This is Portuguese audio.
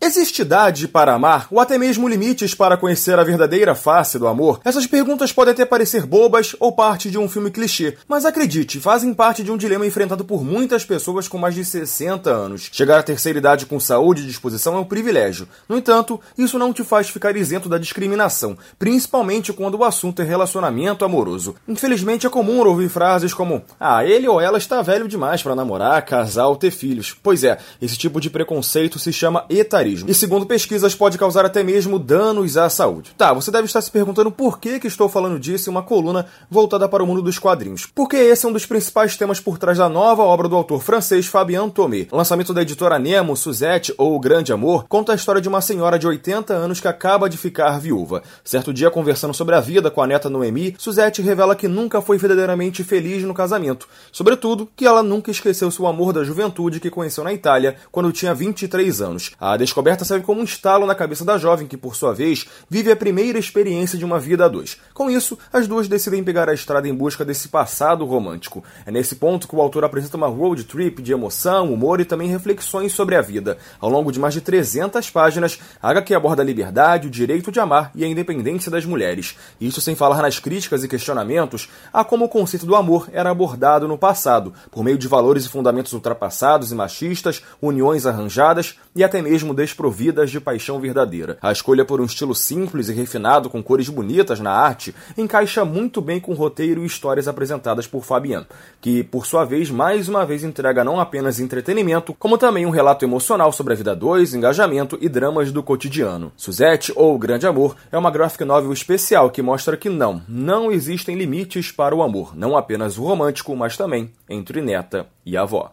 Existe idade para amar, ou até mesmo limites para conhecer a verdadeira face do amor? Essas perguntas podem até parecer bobas ou parte de um filme clichê, mas acredite, fazem parte de um dilema enfrentado por muitas pessoas com mais de 60 anos. Chegar à terceira idade com saúde e disposição é um privilégio. No entanto, isso não te faz ficar isento da discriminação, principalmente quando o assunto é relacionamento amoroso. Infelizmente é comum ouvir frases como: "Ah, ele ou ela está velho demais para namorar, casar ou ter filhos". Pois é, esse tipo de preconceito se chama etarismo e segundo pesquisas pode causar até mesmo danos à saúde. Tá, você deve estar se perguntando por que, que estou falando disso em uma coluna voltada para o mundo dos quadrinhos. Porque esse é um dos principais temas por trás da nova obra do autor francês Fabien Tomé. O lançamento da editora Nemo, Suzette ou O Grande Amor conta a história de uma senhora de 80 anos que acaba de ficar viúva. Certo dia, conversando sobre a vida com a neta Noemi, Suzette revela que nunca foi verdadeiramente feliz no casamento. Sobretudo, que ela nunca esqueceu seu amor da juventude que conheceu na Itália quando tinha 23 anos. A descoberta serve como um estalo na cabeça da jovem que, por sua vez, vive a primeira experiência de uma vida a dois. Com isso, as duas decidem pegar a estrada em busca desse passado romântico. É nesse ponto que o autor apresenta uma road trip de emoção, humor e também reflexões sobre a vida. Ao longo de mais de 300 páginas, a HQ aborda a liberdade, o direito de amar e a independência das mulheres. Isso sem falar nas críticas e questionamentos a como o conceito do amor era abordado no passado, por meio de valores e fundamentos ultrapassados e machistas, uniões arranjadas e até mesmo desprovidas de paixão verdadeira. A escolha por um estilo simples e refinado com cores bonitas na arte encaixa muito bem com o roteiro e histórias apresentadas por Fabian, que, por sua vez, mais uma vez entrega não apenas entretenimento, como também um relato emocional sobre a vida dois, engajamento e dramas do cotidiano. Suzette, ou Grande Amor, é uma graphic novel especial que mostra que não, não existem limites para o amor, não apenas o romântico, mas também entre neta e avó.